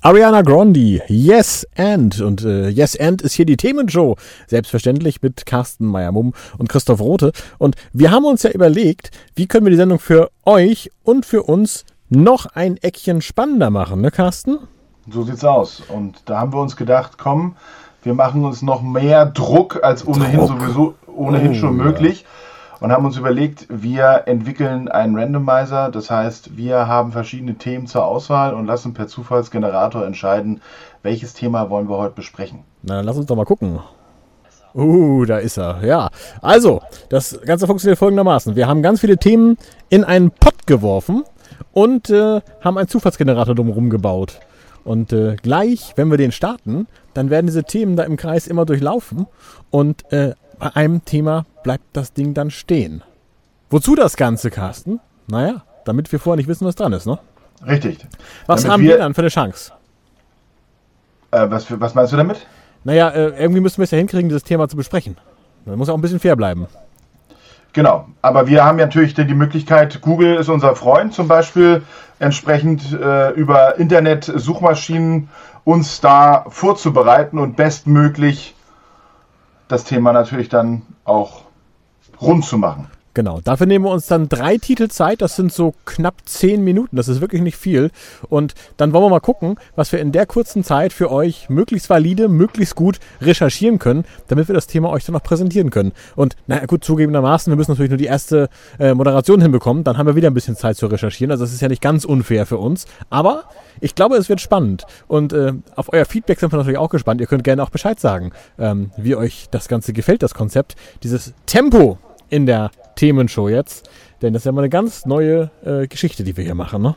Ariana Grande, Yes and. Und äh, Yes and ist hier die Themenshow. Selbstverständlich mit Carsten Meyer-Mumm und Christoph Rote. Und wir haben uns ja überlegt, wie können wir die Sendung für euch und für uns noch ein Eckchen spannender machen, ne Carsten? So sieht's aus. Und da haben wir uns gedacht, komm, wir machen uns noch mehr Druck als ohnehin Druck. sowieso ohnehin Oh, schon ja. Und haben uns überlegt, wir entwickeln einen Randomizer. Das heißt, wir haben verschiedene Themen zur Auswahl und lassen per Zufallsgenerator entscheiden, welches Thema wollen wir heute besprechen. Na, dann lass uns doch mal gucken. Uh, da ist er. Ja. Also, das Ganze funktioniert folgendermaßen. Wir haben ganz viele Themen in einen Pott geworfen und äh, haben einen Zufallsgenerator drumherum gebaut. Und äh, gleich, wenn wir den starten, dann werden diese Themen da im Kreis immer durchlaufen und äh, bei einem Thema bleibt das Ding dann stehen. Wozu das Ganze, Carsten? Naja, damit wir vorher nicht wissen, was dran ist, ne? Richtig. Was Damit haben wir dann für eine Chance? Äh, was, für- was meinst du damit? Naja, äh, irgendwie müssen wir es ja hinkriegen, dieses Thema zu besprechen. Da muss auch ein bisschen fair bleiben. Genau, aber wir haben ja natürlich die Möglichkeit, Google ist unser Freund zum Beispiel, entsprechend äh, über Internet-Suchmaschinen uns da vorzubereiten und bestmöglich das Thema natürlich dann auch rund zu machen. Genau, dafür nehmen wir uns dann drei Titel Zeit, das sind so knapp zehn Minuten, das ist wirklich nicht viel. Und dann wollen wir mal gucken, was wir in der kurzen Zeit für euch möglichst valide, möglichst gut recherchieren können, damit wir das Thema euch dann noch präsentieren können. Und na gut, zugegebenermaßen, wir müssen natürlich nur die erste äh, Moderation hinbekommen, dann haben wir wieder ein bisschen Zeit zu recherchieren. Also das ist ja nicht ganz unfair für uns. Aber ich glaube, es wird spannend. Und äh, auf euer Feedback sind wir natürlich auch gespannt. Ihr könnt gerne auch Bescheid sagen, ähm, wie euch das Ganze gefällt, das Konzept. Dieses Tempo in der Themenshow jetzt. Denn das ist ja mal eine ganz neue äh, Geschichte, die wir hier machen, ne?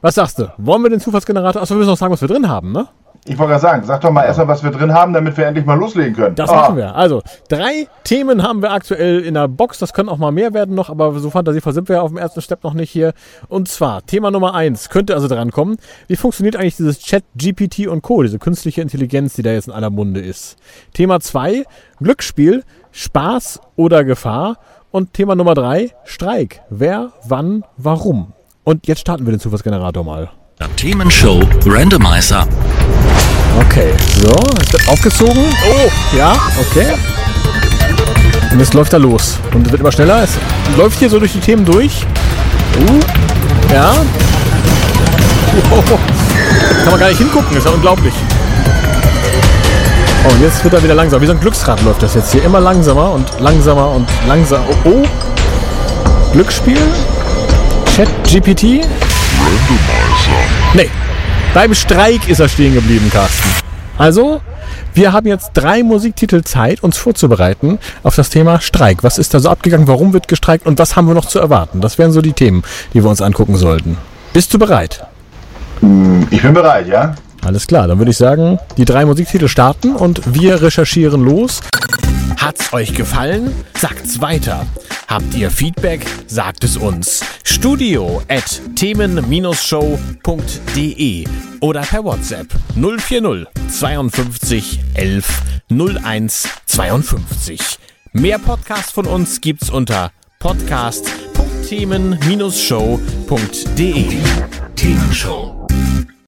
Was sagst du? Wollen wir den Zufallsgenerator? Achso, wir müssen noch sagen, was wir drin haben, ne? Ich wollte gerade sagen, sag doch mal erstmal, was wir drin haben, damit wir endlich mal loslegen können. Das Ah, machen wir. Also, drei Themen haben wir aktuell in der Box. Das können auch mal mehr werden noch, aber so fantasievoll sind wir ja auf dem ersten Step noch nicht hier. Und zwar, Thema Nummer eins könnte also dran kommen. Wie funktioniert eigentlich dieses Chat, GPT und Co., diese künstliche Intelligenz, die da jetzt in aller Munde ist? Thema zwei Glücksspiel, Spaß oder Gefahr? Und Thema Nummer drei Streik. Wer, wann, warum? Und jetzt starten wir den Zufallsgenerator mal. Themenshow Randomizer. Okay, so, es wird aufgezogen. Oh, ja, okay. Und jetzt läuft er los. Und es wird immer schneller. Es läuft hier so durch die Themen durch. Uh, ja. Wow. Kann man gar nicht hingucken, ist ja unglaublich. Oh, jetzt wird er wieder langsam. Wie so ein Glücksrad läuft das jetzt hier. Immer langsamer und langsamer und langsamer. Oh, oh. Glücksspiel. Chat GPT. Nee, beim Streik ist er stehen geblieben, Carsten. Also, wir haben jetzt drei Musiktitel Zeit, uns vorzubereiten auf das Thema Streik. Was ist da so abgegangen? Warum wird gestreikt? Und was haben wir noch zu erwarten? Das wären so die Themen, die wir uns angucken sollten. Bist du bereit? Ich bin bereit, ja? Alles klar, dann würde ich sagen, die drei Musiktitel starten und wir recherchieren los. Hat's euch gefallen? Sagt's weiter. Habt ihr Feedback? Sagt es uns. Studio at themen-show.de oder per WhatsApp 040 52 11 01 52. Mehr Podcasts von uns gibt's unter podcast.themen-show.de. Themenshow.